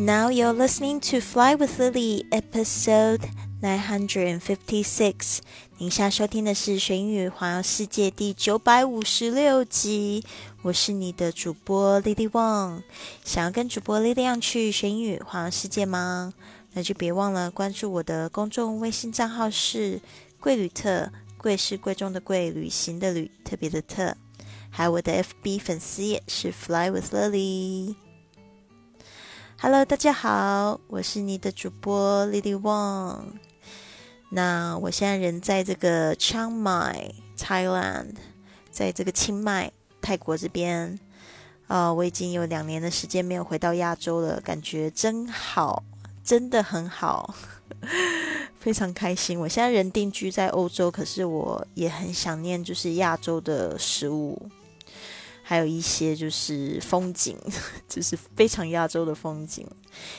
Now you're listening to Fly with Lily, episode nine hundred and fifty-six. 您现在收听的是《学英语环游世界》第九百五十六集。我是你的主播 Lily Wang。想要跟主播 Lily 一样去学英语环游世界吗？那就别忘了关注我的公众微信账号是“贵旅特”，贵是贵重的贵，旅行的旅，特别的特。还有我的 FB 粉丝页是 Fly with Lily。Hello，大家好，我是你的主播 Lily Wong。那我现在人在这个 Chiang Mai Thailand，在这个清迈泰国这边。啊，我已经有两年的时间没有回到亚洲了，感觉真好，真的很好，非常开心。我现在人定居在欧洲，可是我也很想念就是亚洲的食物。还有一些就是风景，就是非常亚洲的风景。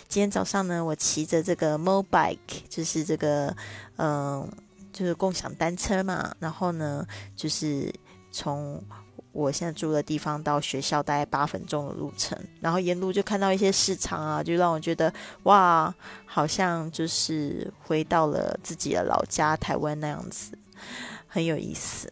今天早上呢，我骑着这个 Mobike，就是这个嗯，就是共享单车嘛。然后呢，就是从我现在住的地方到学校大概八分钟的路程。然后沿路就看到一些市场啊，就让我觉得哇，好像就是回到了自己的老家台湾那样子，很有意思。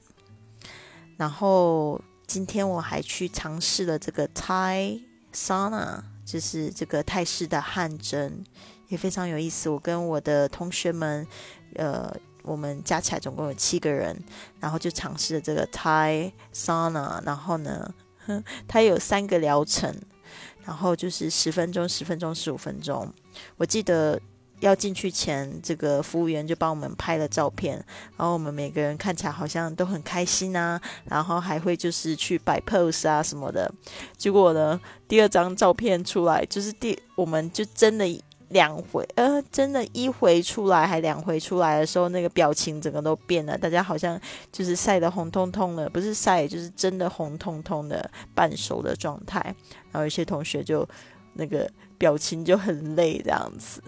然后。今天我还去尝试了这个 Thai sauna，就是这个泰式的汗蒸，也非常有意思。我跟我的同学们，呃，我们加起来总共有七个人，然后就尝试了这个 Thai sauna。然后呢，它有三个疗程，然后就是十分钟、十分钟、十五分钟。我记得。要进去前，这个服务员就帮我们拍了照片，然后我们每个人看起来好像都很开心啊，然后还会就是去摆 pose 啊什么的。结果呢，第二张照片出来，就是第我们就真的两回，呃，真的一回出来还两回出来的时候，那个表情整个都变了，大家好像就是晒得红彤彤的，不是晒，就是真的红彤彤的半熟的状态。然后有些同学就那个表情就很累这样子。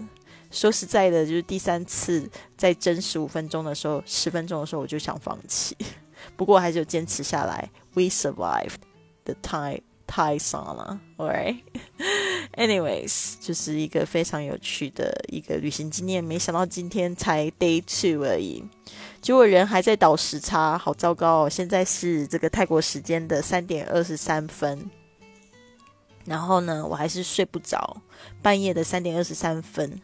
说实在的，就是第三次在蒸十五分钟的时候，十分钟的时候我就想放弃，不过还是有坚持下来。We survived the Thai Thai sauna, alright? Anyways，就是一个非常有趣的一个旅行经验。没想到今天才 Day Two 而已，结果人还在倒时差，好糟糕哦！现在是这个泰国时间的三点二十三分。然后呢，我还是睡不着，半夜的三点二十三分，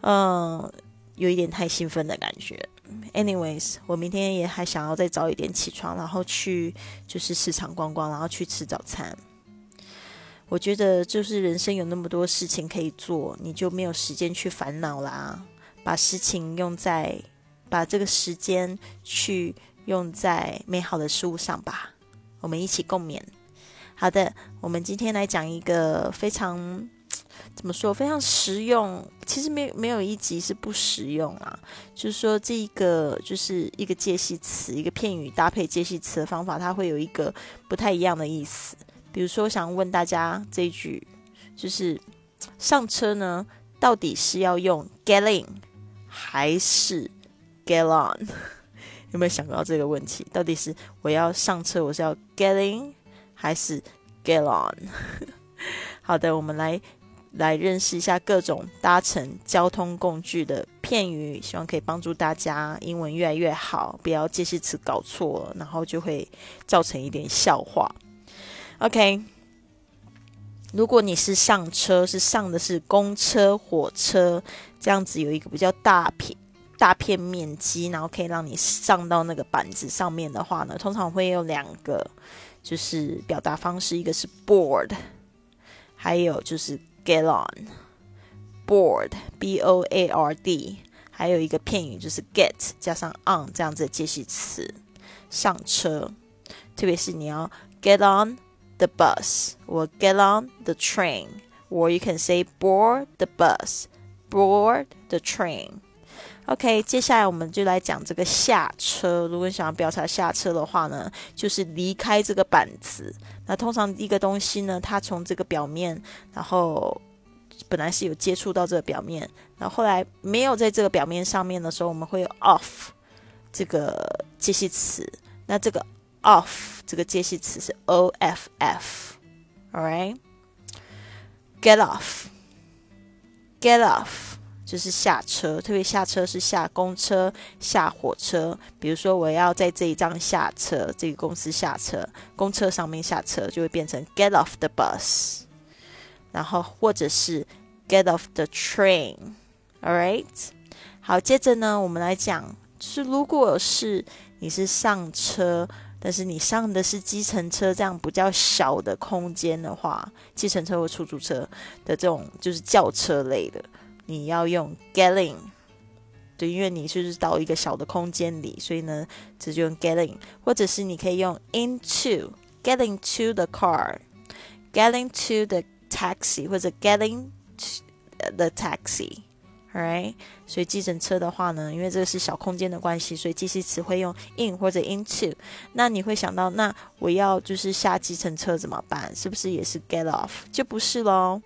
嗯，有一点太兴奋的感觉。Anyways，我明天也还想要再早一点起床，然后去就是市场逛逛，然后去吃早餐。我觉得就是人生有那么多事情可以做，你就没有时间去烦恼啦。把事情用在，把这个时间去用在美好的事物上吧。我们一起共勉。好的，我们今天来讲一个非常怎么说非常实用。其实没没有一集是不实用啊。就是说，这一个就是一个介系词，一个片语搭配介系词的方法，它会有一个不太一样的意思。比如说，想问大家这一句，就是上车呢，到底是要用 get in 还是 get on？有没有想到这个问题？到底是我要上车，我是要 get in？还是 get on。好的，我们来来认识一下各种搭乘交通工具的片语，希望可以帮助大家英文越来越好，不要介系词搞错，然后就会造成一点笑话。OK，如果你是上车，是上的是公车、火车，这样子有一个比较大片大片面积，然后可以让你上到那个板子上面的话呢，通常会有两个。就是表达方式，一个是 board，还有就是 get on，board，b o a r d，还有一个片语就是 get 加上 on 这样子的介系词，上车。特别是你要 get on the bus，或 get on the train，or you can say board the bus，board the train。 OK，接下来我们就来讲这个下车。如果你想要表达下车的话呢，就是离开这个板子。那通常一个东西呢，它从这个表面，然后本来是有接触到这个表面，然后后来没有在这个表面上面的时候，我们会有 off 这个介系词。那这个 off 这个介系词是 o f f，all right？Get off。get off 就是下车，特别下车是下公车、下火车。比如说，我要在这一站下车，这个公司下车，公车上面下车就会变成 get off the bus。然后或者是 get off the train，all right。好，接着呢，我们来讲，就是如果是你是上车，但是你上的是计程车这样比较小的空间的话，计程车或出租车的这种就是轿车类的。你要用 getting，对，因为你就是到一个小的空间里，所以呢，这就用 getting，或者是你可以用 into，getting to the car，getting to the taxi，或者 getting the taxi。Right，所以计程车的话呢，因为这个是小空间的关系，所以计时词会用 in 或者 into。那你会想到，那我要就是下计程车怎么办？是不是也是 get off？就不是喽，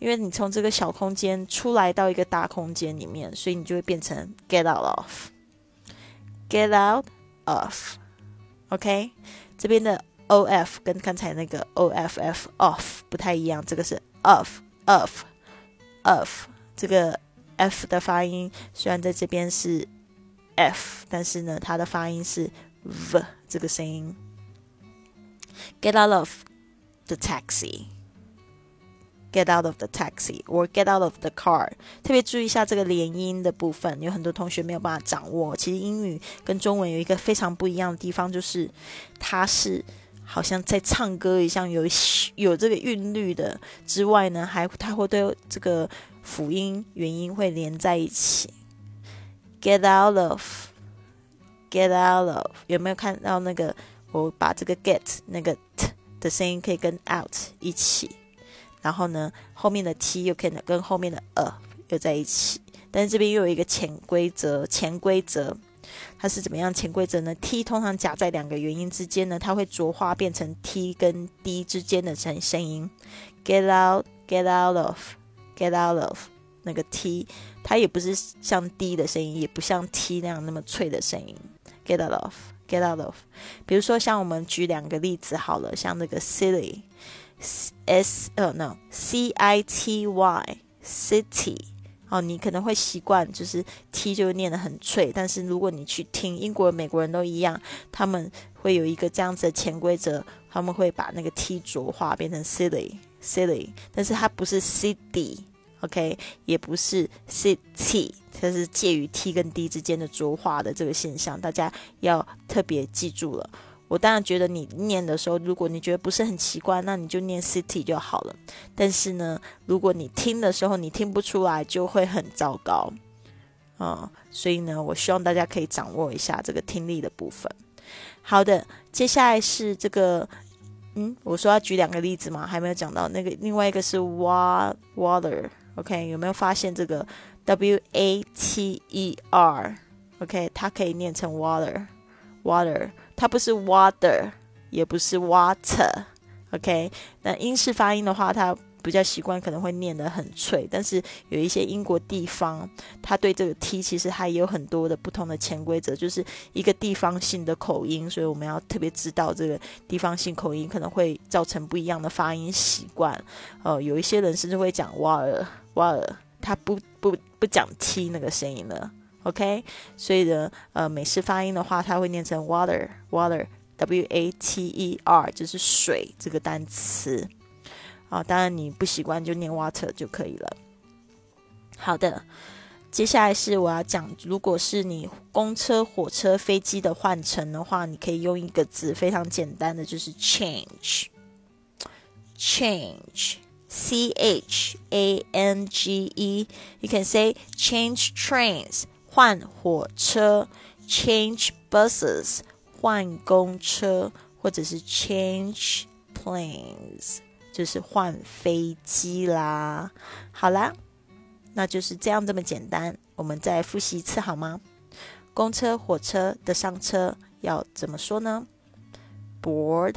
因为你从这个小空间出来到一个大空间里面，所以你就会变成 get out of，get out of，OK？这边的 of 跟刚才那个 off off 不太一样，这个是 of of of 这个。F 的发音虽然在这边是 f，但是呢，它的发音是 v 这个声音。Get out of the taxi. Get out of the taxi or get out of the car. 特别注意一下这个连音的部分，有很多同学没有办法掌握。其实英语跟中文有一个非常不一样的地方，就是它是好像在唱歌一样，有有这个韵律的之外呢，还它会对这个。辅音、元音会连在一起。Get out of，get out of，有没有看到那个？我把这个 get 那个 t 的声音可以跟 out 一起，然后呢，后面的 t 又可以跟后面的 a 又在一起。但是这边又有一个潜规则，潜规则它是怎么样？潜规则呢？t 通常夹在两个元音之间呢，它会浊化变成 t 跟 d 之间的声声音。Get out，get out of。Get out of 那个 T，它也不是像 D 的声音，也不像 T 那样那么脆的声音。Get out of，get out of。比如说，像我们举两个例子好了，像那个 City，S 呃 no，C I T Y，City。哦，你可能会习惯就是 T 就念得很脆，但是如果你去听英国、美国人都一样，他们会有一个这样子的潜规则，他们会把那个 T 浊化变成 City，City，但是它不是 City。OK，也不是 city，它是介于 t 跟 d 之间的浊化的这个现象，大家要特别记住了。我当然觉得你念的时候，如果你觉得不是很奇怪，那你就念 city 就好了。但是呢，如果你听的时候你听不出来，就会很糟糕嗯。所以呢，我希望大家可以掌握一下这个听力的部分。好的，接下来是这个。嗯，我说要举两个例子嘛，还没有讲到那个，另外一个是 water OK，有没有发现这个 W A T E R，OK，它可以念成 water，water，它不是 water，也不是 water，OK，那英式发音的话，它。比较习惯可能会念得很脆，但是有一些英国地方，他对这个 T 其实还有很多的不同的潜规则，就是一个地方性的口音，所以我们要特别知道这个地方性口音可能会造成不一样的发音习惯。呃，有一些人甚至会讲 water water，他不不不讲 T 那个声音了。OK，所以呢，呃，美式发音的话，它会念成 water water W A T E R，就是水这个单词。啊，当然你不习惯就念 water 就可以了。好的，接下来是我要讲，如果是你公车、火车、飞机的换乘的话，你可以用一个字，非常简单的，就是 change，change，c h a n g e。You can say change trains，换火车；change buses，换公车；或者是 change planes。就是换飞机啦，好啦，那就是这样这么简单。我们再复习一次好吗？公车、火车的上车要怎么说呢？Board，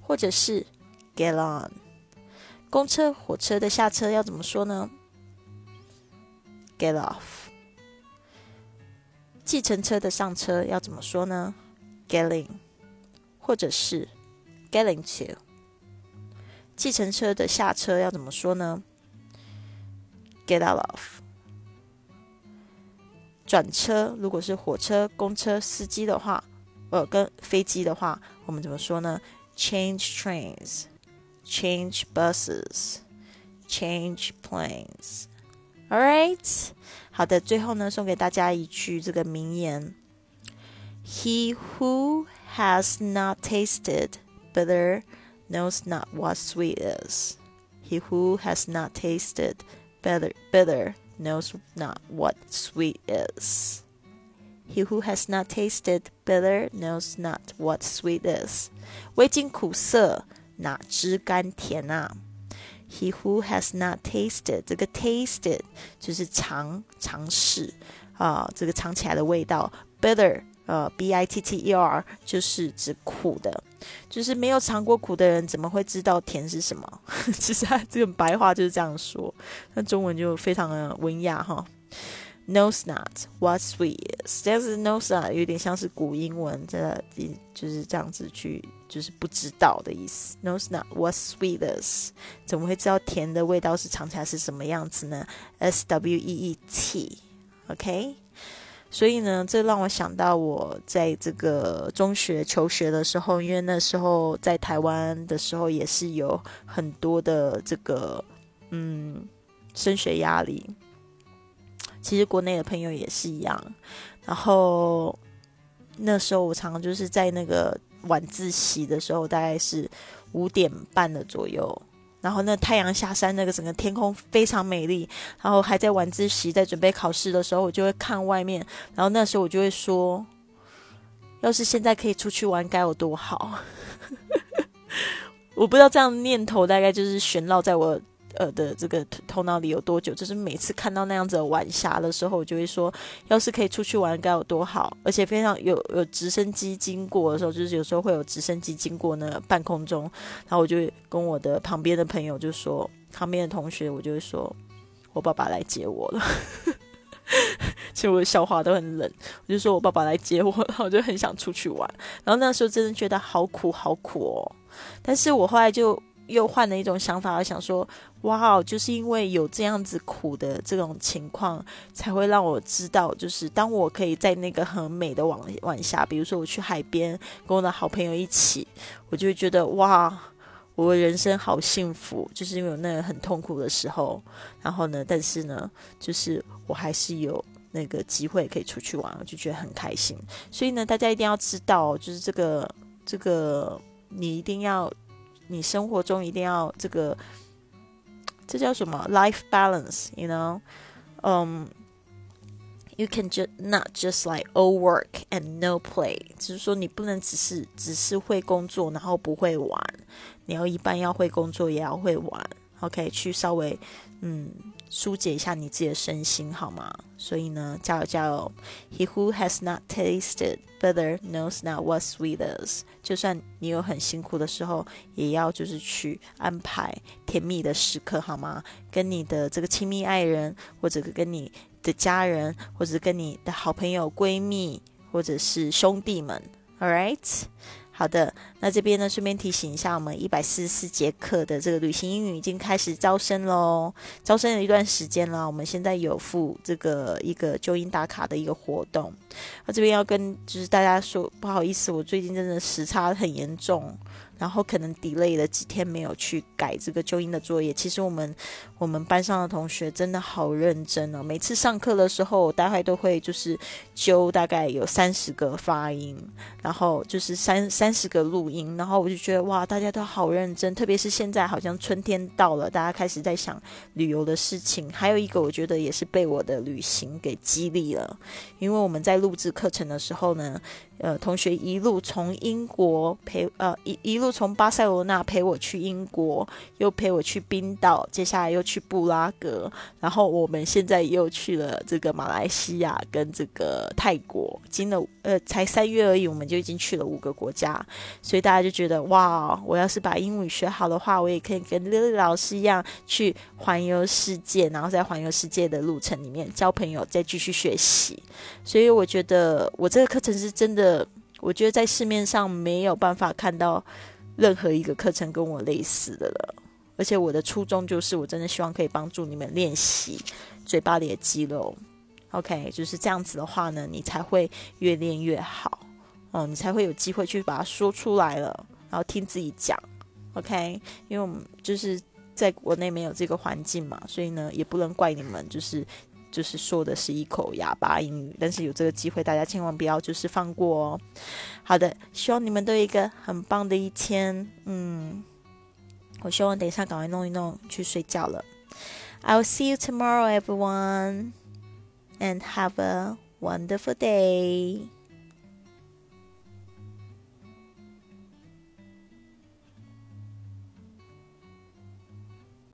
或者是 Get on。公车、火车的下车要怎么说呢？Get off。计程车的上车要怎么说呢？Getting，或者是 Getting to。计程车的下车要怎么说呢 get out of。转车，如果是火车、公车司机的话，呃，跟飞机的话，我们怎么说呢？Change trains, change buses, change planes. All right，好的，最后呢，送给大家一句这个名言：He who has not tasted bitter knows not what sweet is. He who has not tasted bitter bitter knows not what sweet is. He who has not tasted bitter knows not what sweet is. 未经苦涩，哪知甘甜啊？He who has not tasted，这个 tasted 就是尝尝试啊，这个尝起来的味道。Bitter， 呃，b i t t e r 就是指苦的，就是没有尝过苦的人怎么会知道甜是什么？其实他这个白话就是这样说，那中文就非常的文雅哈。Knows not what sweet is，但是 knows not 有点像是古英文，这就是这样子去，就是不知道的意思。Knows not what sweet is，怎么会知道甜的味道是尝起来是什么样子呢？S W E E T，OK。所以呢，这让我想到我在这个中学求学的时候，因为那时候在台湾的时候也是有很多的这个嗯升学压力。其实国内的朋友也是一样，然后那时候我常常就是在那个晚自习的时候，大概是五点半的左右，然后那太阳下山，那个整个天空非常美丽，然后还在晚自习，在准备考试的时候，我就会看外面，然后那时候我就会说，要是现在可以出去玩，该有多好！我不知道这样念头大概就是悬绕在我。呃的这个头脑里有多久？就是每次看到那样子的晚霞的时候，我就会说，要是可以出去玩该有多好！而且非常有有直升机经过的时候，就是有时候会有直升机经过那半空中，然后我就跟我的旁边的朋友就说，旁边的同学我就会说，我爸爸来接我了。其实我的笑话都很冷，我就说我爸爸来接我，然后我就很想出去玩。然后那时候真的觉得好苦好苦哦，但是我后来就。又换了一种想法，而想说，哇，就是因为有这样子苦的这种情况，才会让我知道，就是当我可以在那个很美的晚晚霞，比如说我去海边跟我的好朋友一起，我就会觉得，哇，我的人生好幸福，就是因为有那个很痛苦的时候，然后呢，但是呢，就是我还是有那个机会可以出去玩，我就觉得很开心。所以呢，大家一定要知道，就是这个这个，你一定要。你生活中一定要这个，这叫什么？Life balance，you know？嗯，you can just not just like all work and no play，就是说你不能只是只是会工作，然后不会玩，你要一半要会工作，也要会玩。OK，去稍微嗯疏解一下你自己的身心，好吗？所以呢，加油加油！He who has not tasted bitter knows not what sweet is。就算你有很辛苦的时候，也要就是去安排甜蜜的时刻，好吗？跟你的这个亲密爱人，或者跟你的家人，或者跟你的好朋友、闺蜜，或者是兄弟们。All right。好的，那这边呢，顺便提醒一下，我们一百四十四节课的这个旅行英语已经开始招生喽，招生了一段时间了，我们现在有付这个一个纠音打卡的一个活动，那这边要跟就是大家说，不好意思，我最近真的时差很严重。然后可能 delay 了几天没有去改这个纠音的作业。其实我们我们班上的同学真的好认真哦。每次上课的时候，我大概都会就是纠大概有三十个发音，然后就是三三十个录音。然后我就觉得哇，大家都好认真。特别是现在好像春天到了，大家开始在想旅游的事情。还有一个，我觉得也是被我的旅行给激励了，因为我们在录制课程的时候呢。呃，同学一路从英国陪呃一一路又从巴塞罗那陪我去英国，又陪我去冰岛，接下来又去布拉格，然后我们现在又去了这个马来西亚跟这个泰国，经了呃才三月而已，我们就已经去了五个国家，所以大家就觉得哇，我要是把英语学好的话，我也可以跟丽丽老师一样去环游世界，然后在环游世界的路程里面交朋友，再继续学习。所以我觉得我这个课程是真的。我觉得在市面上没有办法看到任何一个课程跟我类似的了。而且我的初衷就是，我真的希望可以帮助你们练习嘴巴里的肌肉。OK，就是这样子的话呢，你才会越练越好哦，你才会有机会去把它说出来了，然后听自己讲。OK，因为我们就是在国内没有这个环境嘛，所以呢，也不能怪你们，就是就是说的是一口哑巴英语。但是有这个机会，大家千万不要就是放过哦。好的，希望你们都有一个很棒的一天。嗯，我希望等一下赶快弄一弄去睡觉了。I'll see you tomorrow, everyone. and have a wonderful day.